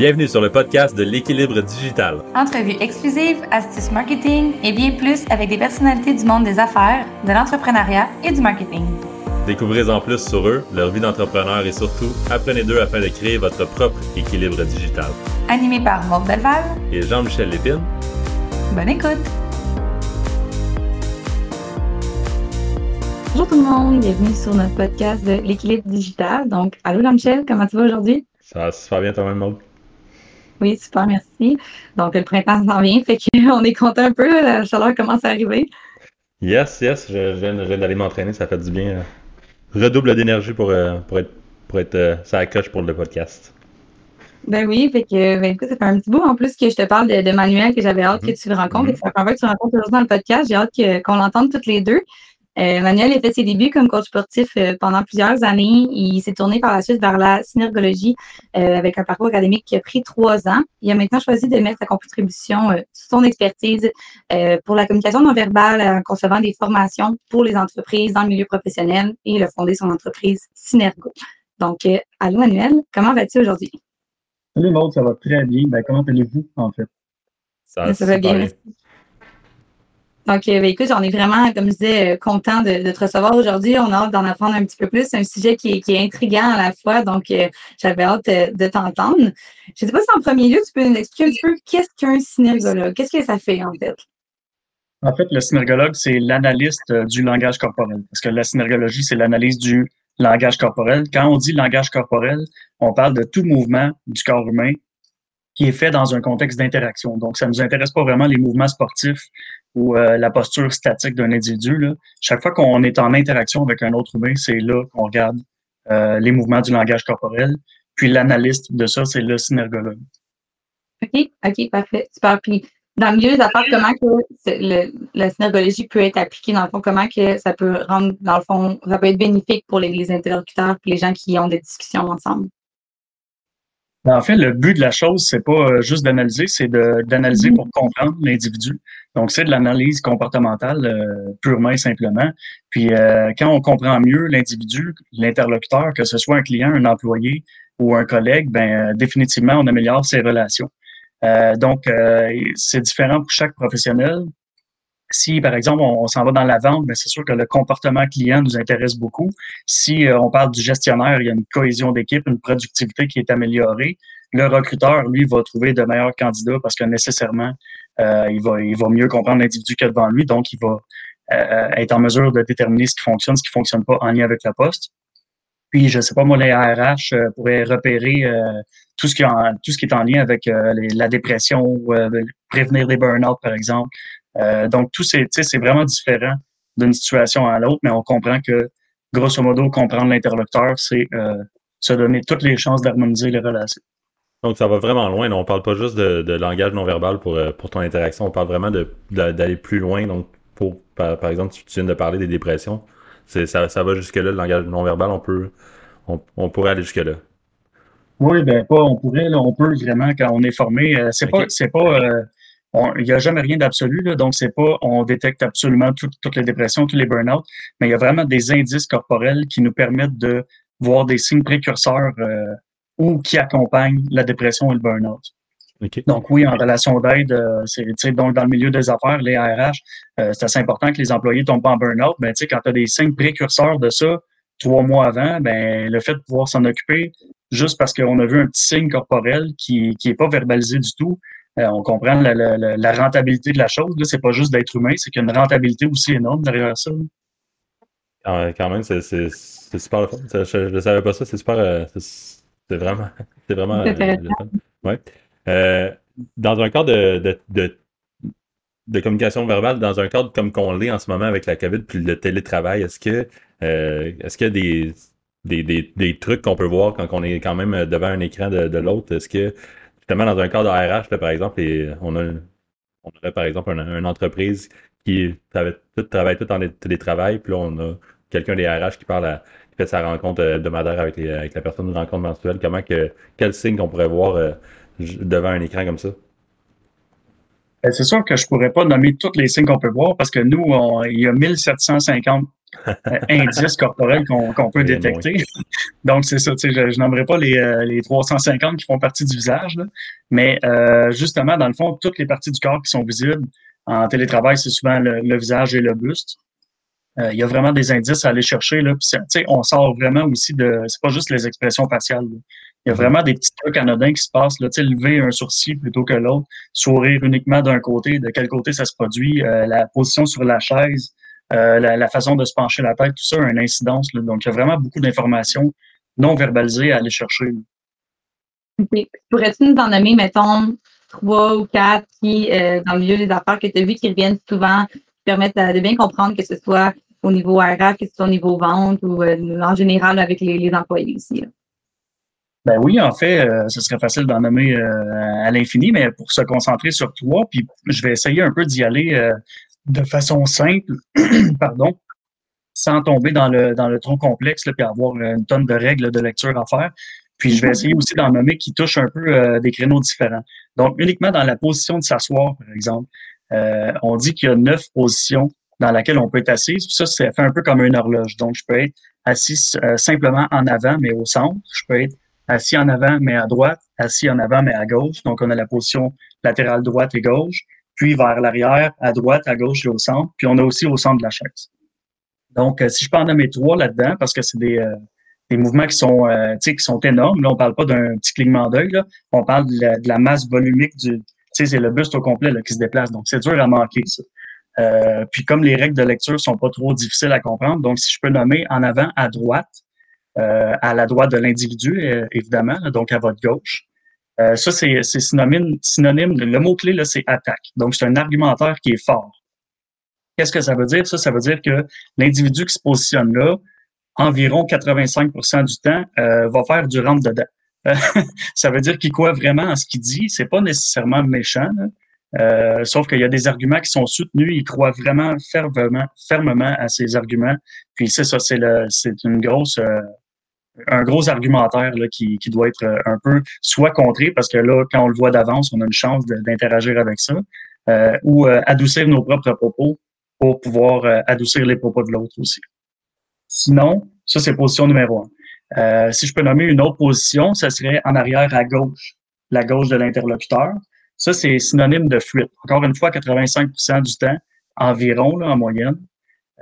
Bienvenue sur le podcast de l'équilibre digital. Entrevues exclusives, astuces marketing et bien plus avec des personnalités du monde des affaires, de l'entrepreneuriat et du marketing. Découvrez en plus sur eux, leur vie d'entrepreneur et surtout, apprenez d'eux afin de créer votre propre équilibre digital. Animé par Maud Belval et Jean-Michel Lépine. Bonne écoute! Bonjour tout le monde, bienvenue sur notre podcast de l'équilibre digital. Donc, allô Jean-Michel, comment tu vas aujourd'hui? Ça va super bien toi-même, Maud? Oui, super, merci. Donc, le printemps s'en vient, fait qu'on est content un peu, la chaleur commence à arriver. Yes, yes, je, viens, d'aller m'entraîner, ça fait du bien. Redouble d'énergie pour, euh, pour être, pour être euh, ça coche pour le podcast. Ben oui, fait que, ben écoute, ça fait un petit bout en plus que je te parle de, Manuel que j'avais hâte que mm-hmm. tu le rencontres. Mm -hmm. Ça fait que tu rencontres aujourd'hui dans le podcast. J'ai hâte qu'on l'entende toutes les deux. Euh, Manuel a fait ses débuts comme coach sportif euh, pendant plusieurs années. Il s'est tourné par la suite vers la synergologie euh, avec un parcours académique qui a pris trois ans. Il a maintenant choisi de mettre sa contribution son expertise pour la communication non verbale en concevant des formations pour les entreprises dans le milieu professionnel et il a fondé son entreprise Synergo. Donc, allô Manuel, comment vas-tu aujourd'hui? Salut Maud, ça va très bien. Ben, comment allez-vous en fait? Ça, va bien. Donc, euh, ben, écoute, j'en ai vraiment, comme je disais, euh, content de, te recevoir aujourd'hui. On a hâte d'en apprendre un petit peu plus. C'est un sujet qui est, qui intriguant à la fois, donc euh, j'avais hâte de t'entendre. Je ne sais pas si en premier lieu, tu peux nous expliquer un petit peu qu'est-ce qu'un synergologue? Qu'est-ce que ça fait en fait? En fait, le synergologue, c'est l'analyste du langage corporel. Parce que la synergologie, c'est l'analyse du langage corporel. Quand on dit langage corporel, on parle de tout mouvement du corps humain qui est fait dans un contexte d'interaction. Donc, ça ne nous intéresse pas vraiment les mouvements sportifs ou euh, la posture statique d'un individu. Là. Chaque fois qu'on est en interaction avec un autre humain, c'est là qu'on regarde euh, les mouvements du langage corporel. Puis l'analyste de ça, c'est le synergologue. OK, OK, parfait. Super. Puis dans le milieu des affaires, comment que la synergologie peut être appliquée, dans le fond, comment que ça peut rendre, dans le fond, ça peut être bénéfique pour les, les interlocuteurs et les gens qui ont des discussions ensemble? Ben, en fait, le but de la chose, c'est pas euh, juste d'analyser, c'est d'analyser pour comprendre l'individu. Donc, c'est de l'analyse comportementale euh, purement et simplement. Puis, euh, quand on comprend mieux l'individu, l'interlocuteur, que ce soit un client, un employé ou un collègue, ben définitivement, on améliore ses relations. donc, c'est différent pour chaque professionnel. Si, par exemple, on, s'en va dans la vente, ben, c'est sûr que le comportement client nous intéresse beaucoup. Si euh, on parle du gestionnaire, il y a une cohésion d'équipe, une productivité qui est améliorée. Le recruteur, lui, va trouver de meilleurs candidats parce que nécessairement, euh, il, va, mieux comprendre l'individu qu'il devant lui, donc il va euh, être en mesure de déterminer ce qui fonctionne, ce qui fonctionne pas en lien avec la poste. Puis, je sais pas, moi, les ARH pourraient repérer tout, ce qui est en, tout ce qui est en lien avec la dépression, prévenir des burn-out, par exemple, euh, donc, tout c'est, c'est vraiment différent d'une situation à l'autre, mais on comprend que, grosso modo, comprendre l'interlocuteur, c'est euh, se donner toutes les chances d'harmoniser les relations. Donc, ça va vraiment loin. On ne parle pas juste de, langage non verbal pour, euh, pour ton interaction. On parle vraiment d'aller plus loin. Donc, pour, par, exemple, tu viens de parler des dépressions. Ça, ça va jusque-là, le langage non verbal. On peut on, pourrait aller jusque-là. Oui, ben pas on pourrait, là, on peut vraiment quand on est formé. c'est pas c'est pas il n'y a jamais rien d'absolu, donc c'est pas on détecte absolument toutes les dépressions, tous les burn-out, mais il y a vraiment des indices corporels qui nous permettent de voir des signes précurseurs euh, ou qui accompagnent la dépression et le burn-out. Donc oui, en relation d'aide, euh, c'est donc dans le milieu des affaires, les ARH, euh, c'est assez important que les employés tombent pas en burn-out. Ben, quand tu as des signes précurseurs de ça, trois mois avant, ben, le fait de pouvoir s'en occuper, juste parce qu'on a vu un petit signe corporel qui n'est pas verbalisé du tout, euh, on comprend la, rentabilité de la chose. Ce n'est pas juste d'être humain, c'est qu'il y a une rentabilité aussi énorme derrière ça. Quand même, c'est super Je ne savais pas ça. C'est super. Euh, c'est vraiment. C'est vraiment. Euh, dans un cadre de, de, communication verbale, dans un cadre comme qu'on l'est en ce moment avec la COVID puis le télétravail, est-ce que est-ce qu'il y a des, des, des, trucs qu'on peut voir quand on est quand même devant un écran de, de l'autre? Est-ce que dans un cadre RH, par exemple, et on, a, on aurait par exemple une, entreprise qui travaille tout, travaille tout en télétravail, puis là, on a quelqu'un des RH qui parle qui fait sa rencontre hebdomadaire avec, avec la personne de rencontre mensuelle. Comment que, quel signe qu'on pourrait voir euh, devant un écran comme ça? Ben, c'est sûr que je pourrais pas nommer tous les signes qu'on peut voir parce que nous, il y a 1750 indices corporels qu'on peut détecter. Donc, c'est ça, tu sais, je, n'aimerais pas les, euh, les 350 qui font partie du visage, mais euh, justement, dans le fond, toutes les parties du corps qui sont visibles en télétravail, c'est souvent le, visage et le buste. Euh, il y a vraiment des indices à aller chercher. Là, puis, on sort vraiment aussi de. C'est pas juste les expressions faciales. Y a vraiment des petits trucs anodins qui se passent. Là, lever un sourcil plutôt que l'autre, sourire uniquement d'un côté, de quel côté ça se produit, la position sur la chaise, la, façon de se pencher la tête, tout ça a une incidence. Donc, il y a vraiment beaucoup d'informations non verbalisé à aller chercher. Pourrais-tu nous en nommer, mettons, trois ou quatre qui, euh, dans le milieu des affaires que tu as vu, qui reviennent souvent, qui permettent de bien comprendre que ce soit au niveau RH, que ce soit au niveau vente ou euh, en général avec les, employés ici? Ben oui, en fait, euh, ce serait facile d'en nommer à l'infini, mais pour se concentrer sur trois, puis je vais essayer un peu d'y aller de façon simple, pardon, sans tomber dans le, dans le tronc complexe, là, puis avoir une tonne de règles de lecture à faire. Puis je vais essayer aussi d'en nommer qui touchent un peu euh, des créneaux différents. Donc, uniquement dans la position de s'asseoir, par exemple, euh, on dit qu'il y a neuf positions dans lesquelles on peut être assis. Ça, c'est fait un peu comme une horloge. Donc, je peux être assis euh, simplement en avant, mais au centre. Je peux être assis en avant, mais à droite, assis en avant, mais à gauche. Donc, on a la position latérale droite et gauche, puis vers l'arrière, à droite, à gauche et au centre. Puis on a aussi au centre de la chaise. Donc, euh, si je peux en nommer trois là-dedans, parce que c'est des, euh, mouvements qui sont, euh, qui sont énormes. Là, on parle pas d'un petit clignement d'œil. On parle de la, masse volumique du. C'est le buste au complet là, qui se déplace. Donc, c'est dur à manquer, ça. Puis comme les règles de lecture sont pas trop difficiles à comprendre, donc si je peux nommer en avant à droite, à la droite de l'individu, évidemment, donc à votre gauche. ça, c'est synonyme, synonyme. Le mot-clé, là, c'est attaque. Donc, c'est un argumentaire qui est fort. Qu'est-ce que ça veut dire? Ça, ça veut dire que l'individu qui se positionne là, environ 85% du temps, euh, va faire du rentre-dedans. ça veut dire qu'il croit vraiment à ce qu'il dit. C'est pas nécessairement méchant, euh, sauf qu'il y a des arguments qui sont soutenus. Il croit vraiment fermement, fermement à ces arguments. Puis c'est ça, c'est une grosse, euh, un gros argumentaire là, qui, qui doit être un peu soit contré parce que là, quand on le voit d'avance, on a une chance d'interagir avec ça, ou adoucir nos propres propos pour pouvoir euh, adoucir les propos de l'autre aussi. Sinon, ça, c'est position numéro un. Euh, si je peux nommer une autre position, ça serait en arrière à gauche, la gauche de l'interlocuteur. Ça, c'est synonyme de fuite. Encore une fois, 85% du temps, environ, là, en moyenne.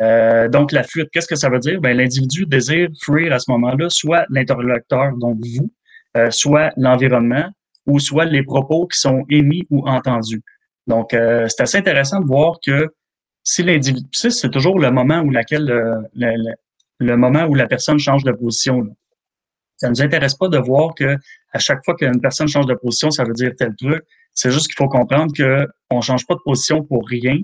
Euh, donc, la fuite, qu'est-ce que ça veut dire? Ben, l'individu désire fuir à ce moment-là, soit l'interlocuteur, donc vous, euh, soit l'environnement, ou soit les propos qui sont émis ou entendus. Donc, euh, c'est assez intéressant de voir que si l'individu, c'est toujours le moment où laquelle euh, le, moment où la personne change de position. Là. Ça nous intéresse pas de voir que à chaque fois qu'une personne change de position, ça veut dire tel truc. C'est juste qu'il faut comprendre que on change pas de position pour rien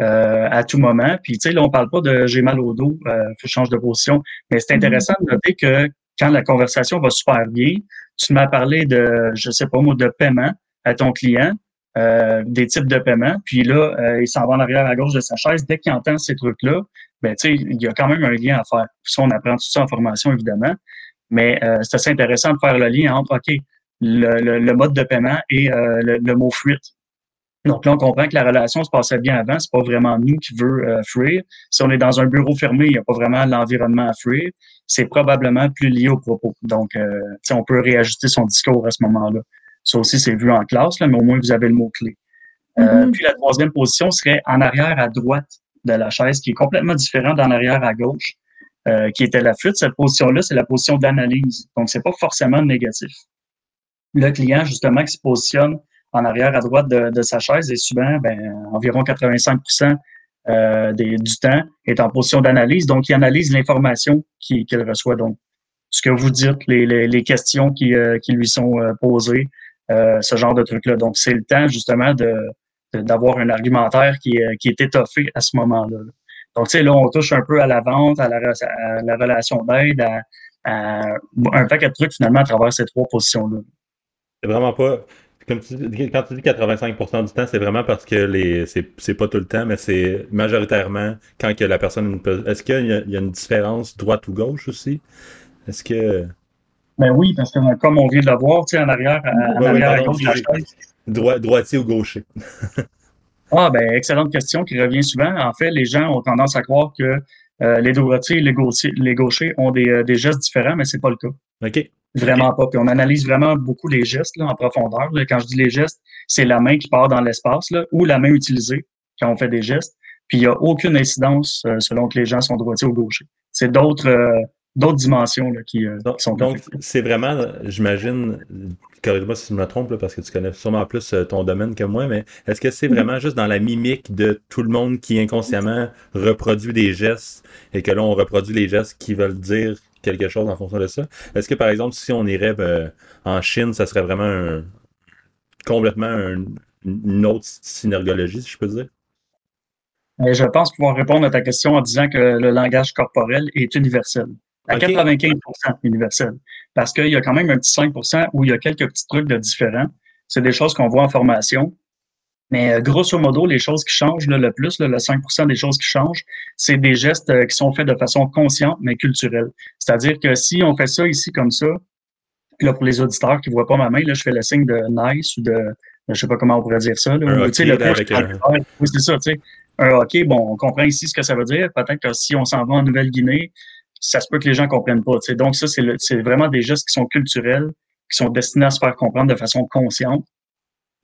euh, à tout moment. Puis tu sais, là, on parle pas de j'ai mal au dos, euh, je change de position. Mais c'est intéressant de noter que quand la conversation va super bien, tu m'as parlé de, je sais pas moi, de paiement à ton client. Euh, des types de paiement. Puis là, euh, il s'en va en arrière à gauche de sa chaise. Dès qu'il entend ces trucs-là, ben, il y a quand même un lien à faire. Puis ça, on apprend tout ça en formation, évidemment. Mais euh, c'est assez intéressant de faire le lien entre, OK, le, le, mode de paiement et le, mot fuite. Donc là, on comprend que la relation se passait bien avant. C'est pas vraiment nous qui veut fuir. Si on est dans un bureau fermé, il n'y a pas vraiment l'environnement à fuir. C'est probablement plus lié au propos. Donc, on peut réajuster son discours à ce moment-là. Ça aussi, c'est vu en classe, là, mais au moins, vous avez le mot-clé. Euh, mm-hmm. Puis la troisième position serait en arrière à droite de la chaise, qui est complètement différent d'en arrière à gauche, euh, qui était la fuite. Cette position-là, c'est la position d'analyse. Donc, c'est pas forcément négatif. Le client, justement, qui se positionne en arrière à droite de, sa chaise est souvent, ben, environ 85 euh, des, du temps, est en position d'analyse. Donc, il analyse l'information qu'il reçoit. Donc, ce que vous dites, les, les, questions qui, euh, qui lui sont posées, euh, ce genre de truc-là. Donc, c'est le temps justement de d'avoir un argumentaire qui, qui est étoffé à ce moment-là. Donc, tu sais, là, on touche un peu à la vente, à la relation d'aide, à, un paquet de trucs finalement à travers ces trois positions-là. C'est vraiment pas. Comme tu dis, quand tu dis 85% du temps, c'est vraiment parce que les c'est pas tout le temps, mais c'est majoritairement quand que la personne Est-ce qu'il y, y, a une différence droite ou gauche aussi? Est-ce que. Ben oui, parce que comme on vient de le voir, tu sais, en arrière, en arrière à gauche de la chaise. droitier ou gaucher? ah, ben, excellente question qui revient souvent. En fait, les gens ont tendance à croire que les droitiers et les, gauchers, les gauchers ont des, des gestes différents, mais c'est pas le cas. OK. Vraiment pas. Puis on analyse vraiment beaucoup les gestes là, en profondeur. Quand je dis les gestes, c'est la main qui part dans l'espace ou la main utilisée quand on fait des gestes. Puis il n'y a aucune incidence selon que les gens sont droitiers ou gauchers. C'est d'autres d'autres dimensions là, qui, euh, sont Donc, c'est vraiment, j'imagine, corrige-moi si je me trompe, parce que tu connais sûrement plus euh, ton domaine que moi, mais est-ce que c'est mm-hmm. vraiment juste dans la mimique de tout le monde qui inconsciemment reproduit des gestes et que là, on reproduit les gestes qui veulent dire quelque chose en fonction de ça? Est-ce que, par exemple, si on irait euh, en Chine, ça serait vraiment complètement une autre synergologie, si je peux dire? Je pense pouvoir répondre à ta question en disant que le langage corporel est universel à 95% universel. Parce qu'il y a quand même un petit 5% où il y a quelques petits trucs de différents. C'est des choses qu'on voit en formation. Mais euh, grosso modo, les choses qui changent le plus, le 5% des choses qui changent, c'est des gestes euh, qui sont faits de façon consciente mais culturelle. C'est-à-dire que si on fait ça ici comme ça, là pour les auditeurs qui voient pas ma main, là je fais le signe de nice ou de je sais pas comment on pourrait dire ça. Là, tu sais, le Oui, c'est ça. Tu sais, un hockey, bon, on comprend ici ce que ça veut dire. Peut-être que si on s'en va en Nouvelle-Guinée, ça se peut que les gens comprennent pas. Donc, ça, c'est vraiment des gestes qui sont culturels, qui sont destinés à se faire comprendre de façon consciente.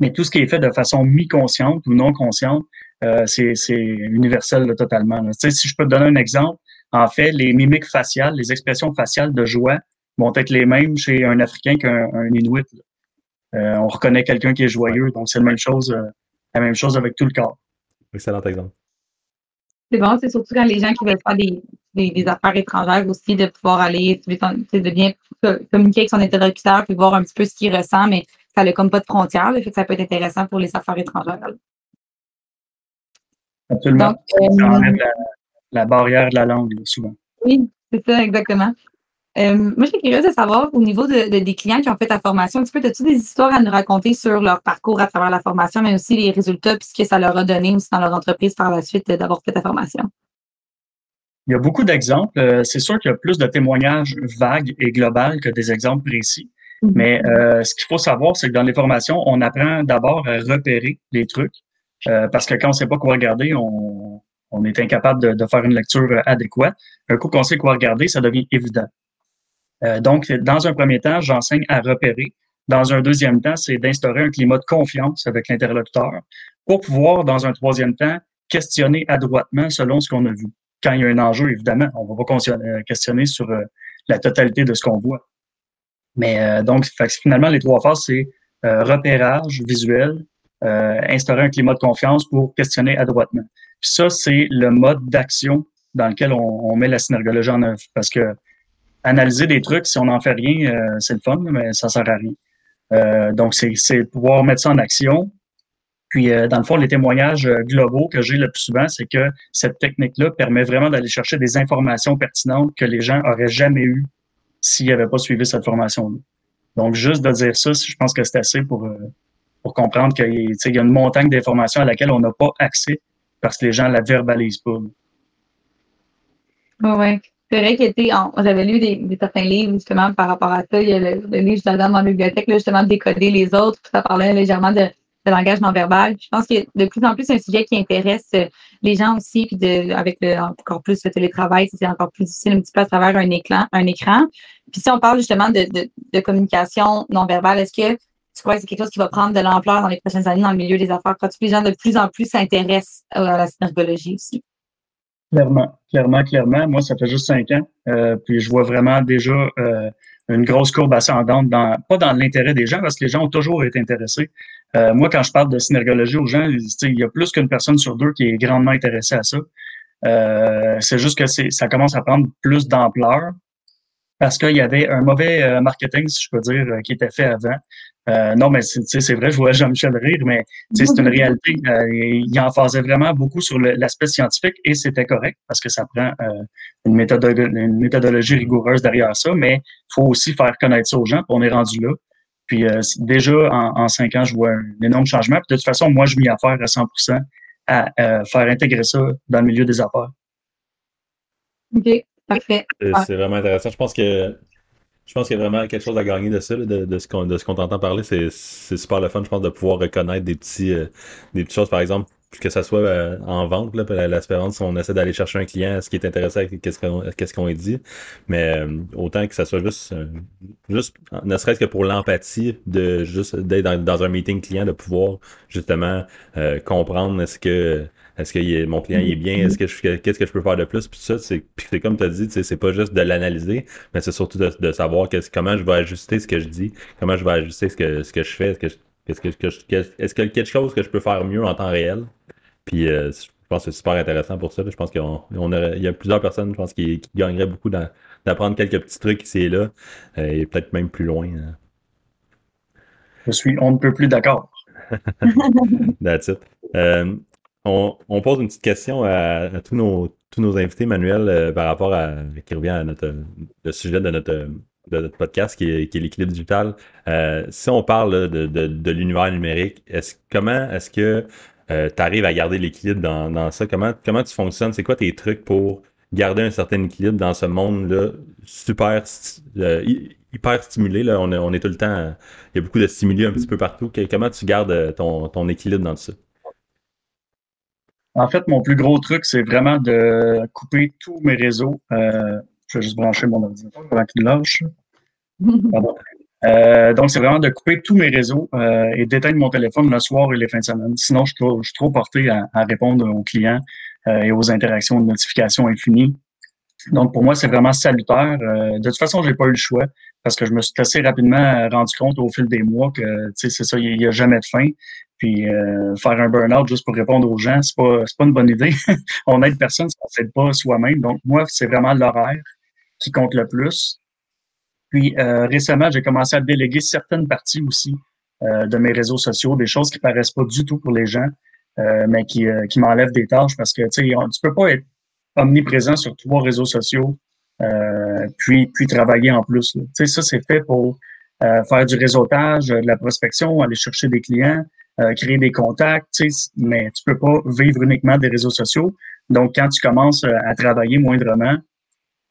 Mais tout ce qui est fait de façon mi-consciente ou non consciente, euh, c'est universel totalement. Si je peux te donner un exemple, en fait, les mimiques faciales, les expressions faciales de joie vont être les mêmes chez un Africain qu'un Inuit. Euh, on reconnaît quelqu'un qui est joyeux, donc c'est la même chose, euh, la même chose avec tout le corps. Excellent exemple. C'est bon, c'est surtout quand les gens qui veulent faire des, des, affaires étrangères aussi, de pouvoir aller, de bien communiquer avec son interlocuteur puis voir un petit peu ce qu'il ressent, mais ça n'a comme pas de frontières, fait que ça peut être intéressant pour les affaires étrangères. Absolument. Donc, ça enlève la, la, barrière de la langue, souvent. Oui, c'est ça, exactement. Euh, moi, je suis curieuse de savoir, au niveau de, des clients qui ont fait ta formation, un petit peu, as-tu des histoires à nous raconter sur leur parcours à travers la formation, mais aussi les résultats, puis ce que ça leur a donné aussi dans leur entreprise par la suite d'avoir fait ta formation? Il y a beaucoup d'exemples. Euh, c'est sûr qu'il y a plus de témoignages vagues et globaux que des exemples précis. Mm-hmm. Mais euh, ce qu'il faut savoir, c'est que dans les formations, on apprend d'abord à repérer les trucs. parce que quand on ne sait pas quoi regarder, on, on est incapable de, de, faire une lecture adéquate. Un coup qu'on sait quoi regarder, ça devient évident. Euh, donc, dans un premier temps, j'enseigne à repérer. Dans un deuxième temps, c'est d'instaurer un climat de confiance avec l'interlocuteur pour pouvoir, dans un troisième temps, questionner adroitement selon ce qu'on a vu. Quand il y a un enjeu, évidemment, on va pas euh, questionner sur euh, la totalité de ce qu'on voit. Mais donc, finalement, les trois phases, c'est repérage visuel, instaurer un climat de confiance pour questionner adroitement. Puis ça, c'est le mode d'action dans lequel on, on, met la synergologie en œuvre. Parce que analyser des trucs, si on n'en fait rien, euh, c'est le fun, mais ça sert à rien. Euh, donc, c'est pouvoir mettre ça en action. Puis, euh, dans le fond, les témoignages globaux que j'ai le plus souvent, c'est que cette technique-là permet vraiment d'aller chercher des informations pertinentes que les gens auraient jamais eues s'ils n'avaient pas suivi cette formation-là. Donc, juste de dire ça, je pense que c'est assez pour, pour comprendre qu'il y a une montagne d'informations à laquelle on n'a pas accès parce que les gens la verbalisent pas. Oui, c'est vrai que j'avais lu certains livres justement par rapport à ça. Il y a le, livre J'adore dans la bibliothèque, là, justement, de décoder les autres. Ça parlait légèrement de, langage non verbal. Je pense que de plus en plus, un sujet qui intéresse euh, les gens aussi, puis de, avec le, encore plus le télétravail, c'est encore plus difficile un petit peu à travers un écran. Un écran. Puis si on parle justement de, de, de communication non verbale, est-ce que tu crois que c'est quelque chose qui va prendre de l'ampleur dans les prochaines années dans le milieu des affaires? Quand les gens de plus en plus s'intéressent à la synergologie aussi? Clairement, clairement, clairement. Moi, ça fait juste cinq ans. Euh, puis je vois vraiment déjà euh, une grosse courbe ascendante, dans, pas dans l'intérêt des gens, parce que les gens ont toujours été intéressés. Euh, moi, quand je parle de synergologie aux gens, il y a plus qu'une personne sur deux qui est grandement intéressée à ça. c'est juste que ça commence à prendre plus d'ampleur parce qu'il y avait un mauvais marketing, si je peux dire, qui était fait avant. Euh, non, mais c'est vrai, je vois Jean-Michel rire, mais c'est une réalité. Euh, il en faisait vraiment beaucoup sur l'aspect scientifique et c'était correct parce que ça prend euh, une, une, méthodologie rigoureuse derrière ça, mais il faut aussi faire connaître ça aux gens, puis on est rendu là. Puis déjà, en, cinq ans, je vois un énorme changement. Puis de toute façon, moi, je m'y affaire à 100% à faire intégrer ça dans le milieu des affaires. OK, parfait. C'est vraiment intéressant. Je pense que je pense qu'il y a vraiment quelque chose à gagner de ça, de, ce qu'on de ce qu'on t'entend parler. C'est super le fun, je pense, de pouvoir reconnaître des petits euh, des petites choses. Par exemple, que ça soit euh, en vente, là, on essaie d'aller chercher un client, ce qui est intéressant qu'est-ce qu'on qu'est-ce dit, mais euh, autant que ça soit juste, euh, juste ne serait-ce que pour l'empathie de juste d'être dans, un meeting client, de pouvoir justement comprendre est-ce que est-ce que mon client est bien, est-ce que je qu'est-ce que je peux faire de plus, puis ça, c'est c'est comme tu as dit, c'est pas juste de l'analyser, mais c'est surtout de, de savoir comment je vais ajuster ce que je dis, comment je vais ajuster ce que ce que je fais, ce que je, est-ce que, qu'il y a quelque chose que je peux faire mieux en temps réel? Puis euh, je pense que c'est super intéressant pour ça. Je pense qu'il y a plusieurs personnes, je pense, qui, gagneraient beaucoup d'apprendre quelques petits trucs ici et là, euh, et peut-être même plus loin. Hein. Je suis on ne peut plus d'accord. That's it. Euh, on, pose une petite question à, tous, nos, tous nos invités, Manuel, par rapport à qui revient à notre le sujet de notre de notre podcast qui est, l'équilibre digital. Euh, si on parle de, l'univers numérique, comment est-ce que euh, tu arrives à garder l'équilibre dans, ça? Comment, comment tu fonctionnes? C'est quoi tes trucs pour garder un certain équilibre dans ce monde-là super euh, hyper stimulé? Là? On, est, tout le temps. Il y a beaucoup de stimuli un petit peu partout. comment tu gardes ton, ton équilibre dans ça? En fait, mon plus gros truc, c'est vraiment de couper tous mes réseaux. Je vais juste brancher mon ordinateur avant qu'il lâche. Euh, donc, c'est vraiment de couper tous mes réseaux euh, et d'éteindre mon téléphone le soir et les fins de semaine. Sinon, je suis trop, porté à, répondre aux clients euh, et aux interactions de notifications infinies. Donc, pour moi, c'est vraiment salutaire. de toute façon, j'ai pas eu le choix parce que je me suis assez rapidement rendu compte au fil des mois que, c'est ça, il n'y a, jamais de fin. Puis faire un burn-out juste pour répondre aux gens, c'est pas, pas une bonne idée. On aide personne si on s'aide pas soi-même. Donc, moi, c'est vraiment l'horaire qui compte le plus. Puis euh, récemment, j'ai commencé à déléguer certaines parties aussi euh, de mes réseaux sociaux, des choses qui paraissent pas du tout pour les gens, euh, mais qui, qui m'enlèvent des tâches parce que tu tu peux pas être omniprésent sur trois réseaux sociaux puis puis travailler en plus. Sais, ça c'est fait pour faire du réseautage, de la prospection, aller chercher des clients, créer des contacts, mais tu peux pas vivre uniquement des réseaux sociaux. Donc, quand tu commences à travailler moindrement,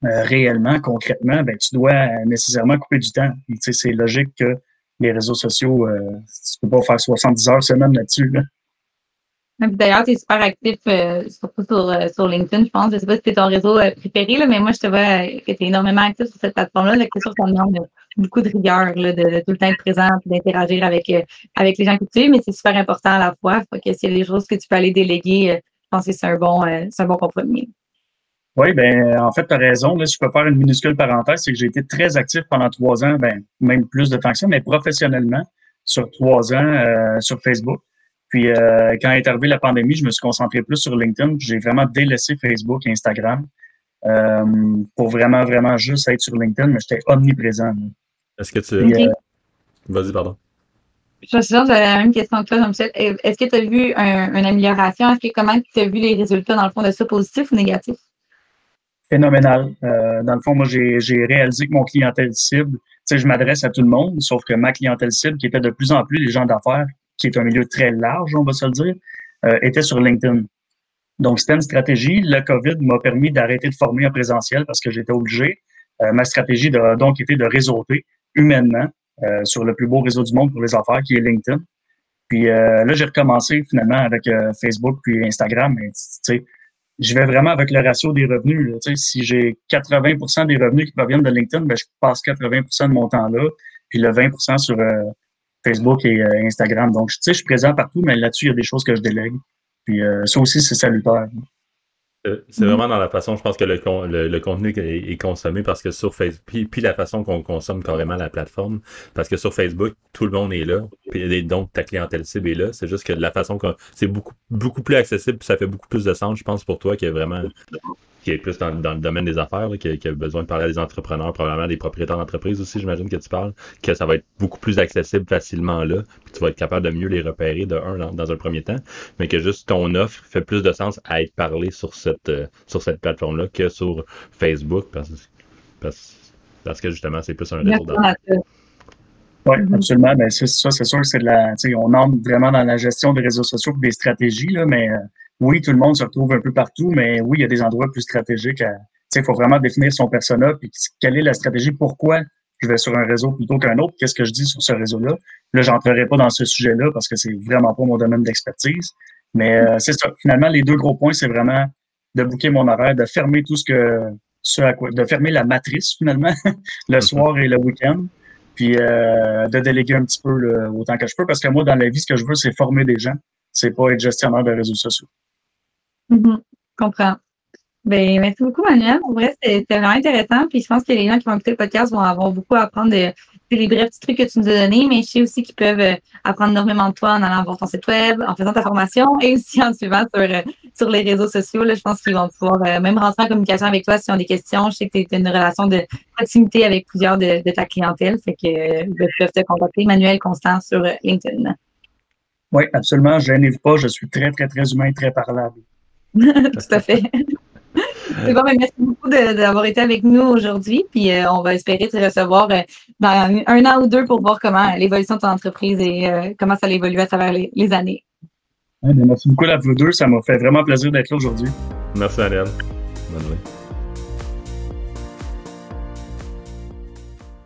euh, réellement, concrètement, ben, tu dois nécessairement couper du temps. C'est logique que les réseaux sociaux, euh, tu peux pas faire 70 heures semaine là-dessus. D'ailleurs, tu es super actif, euh, surtout sur, LinkedIn, je pense. Je sais pas si c'est ton réseau préféré, là, mais moi, je te vois que tu es énormément actif sur cette plateforme-là. C'est sûr ça demande beaucoup de rigueur là, de, tout le temps être présent et d'interagir avec, avec les gens que tu es, mais c'est super important à la fois. Faut que s'il y a des choses que tu peux aller déléguer, je pense que c'est un, bon, un bon compromis. Oui, ben en fait, tu as raison. Là, si je peux faire une minuscule parenthèse, c'est que j'ai été très actif pendant trois ans, ben, même plus de temps que ça, mais professionnellement, sur trois ans euh, sur Facebook. Puis euh, quand est arrivée la pandémie, je me suis concentré plus sur LinkedIn. J'ai vraiment délaissé Facebook et Instagram euh, pour vraiment, vraiment juste être sur LinkedIn, mais j'étais omniprésent. Est-ce que tu. Vas-y, pardon. Je suis sûre, j'avais la même question que toi, Jean-Michel. Est-ce que tu as vu une amélioration? Est-ce que comment tu as vu les résultats dans le fond de ça, positif ou négatif? Phénoménal. Euh, dans le fond, moi, j'ai réalisé que mon clientèle cible, tu sais, je m'adresse à tout le monde, sauf que ma clientèle cible, qui était de plus en plus les gens d'affaires, qui est un milieu très large, on va se le dire, euh, était sur LinkedIn. Donc, c'était une stratégie. Le COVID m'a permis d'arrêter de former en présentiel parce que j'étais obligé. Euh, ma stratégie a donc été de réseauter humainement sur le plus beau réseau du monde pour les affaires, qui est LinkedIn. Puis là, j'ai recommencé finalement avec Facebook puis Instagram. Mais, tu sais, je vais vraiment avec le ratio des revenus. si j'ai 80% des revenus qui proviennent de LinkedIn, ben, je passe 80% de mon temps là, puis le 20% sur euh, Facebook et euh, Instagram. Donc, je suis présent partout, mais là-dessus, il y a des choses que je délègue. Puis euh, ça aussi, c'est salutaire. Euh, c'est vraiment dans la façon, je pense que le, le, contenu est, consommé parce que sur Facebook, puis, puis la façon qu'on consomme carrément la plateforme, parce que sur Facebook, tout le monde est là, puis donc ta clientèle cible est là. C'est juste que la façon qu'on, c'est beaucoup, beaucoup plus accessible, puis ça fait beaucoup plus de sens, je pense, pour toi, qui est vraiment qui est plus dans, le domaine des affaires, qui, a besoin de parler à des entrepreneurs, probablement des propriétaires d'entreprise aussi, j'imagine que tu parles, que ça va être beaucoup plus accessible facilement là, puis tu vas être capable de mieux les repérer de un dans, un premier temps, mais que juste ton offre fait plus de sens à être parlé sur cette euh, sur cette plateforme-là que sur Facebook, parce, que justement, c'est plus un réseau d'affaires. Oui, absolument. Ben, c'est ça, c'est sûr que c'est de la. On entre vraiment dans la gestion des réseaux sociaux et des stratégies, là, mais euh, oui, tout le monde se retrouve un peu partout, mais oui, il y a des endroits plus stratégiques. Il faut vraiment définir son persona, puis quelle est la stratégie, pourquoi je vais sur un réseau plutôt qu'un autre, qu'est-ce que je dis sur ce réseau-là. Là, j'entrerai pas dans ce sujet-là parce que c'est vraiment pas mon domaine d'expertise. Mais euh, c'est ça. Finalement, les deux gros points, c'est vraiment de bouquer mon horaire, de fermer tout ce que ce à quoi, de fermer la matrice finalement le mm-hmm. soir et le week-end, puis euh, de déléguer un petit peu autant que je peux. Parce que moi, dans la vie, ce que je veux, c'est former des gens. C'est pas être gestionnaire de réseaux sociaux. Mm Comprends. Ben, merci beaucoup, Manuel. En vrai, c'était vraiment intéressant. Puis je pense que les gens qui vont écouter le podcast vont avoir beaucoup à apprendre de, les brefs petits trucs que tu nous as donnés, mais je sais aussi qu'ils peuvent euh, apprendre énormément de toi en allant voir ton site web, en faisant ta formation et aussi en suivant sur, euh, sur les réseaux sociaux. Là, je pense qu'ils vont pouvoir euh, même rentrer en communication avec toi s'ils ont des questions. Je sais que tu as une relation de proximité avec plusieurs de, ta clientèle. Fait que ils peuvent te contacter. Manuel Constant sur LinkedIn. Oui, absolument. Je n'ai pas. Je suis très, très, très humain, très parlable. Tout à fait. C'est bon, ben, merci beaucoup d'avoir été avec nous aujourd'hui. Puis euh, on va espérer te recevoir euh, dans un an ou deux pour voir comment l'évolution de ton entreprise et euh, comment ça évolue à travers les, années. Merci beaucoup à vous deux. Ça m'a fait vraiment plaisir d'être là aujourd'hui. Merci, Ariane. Bonne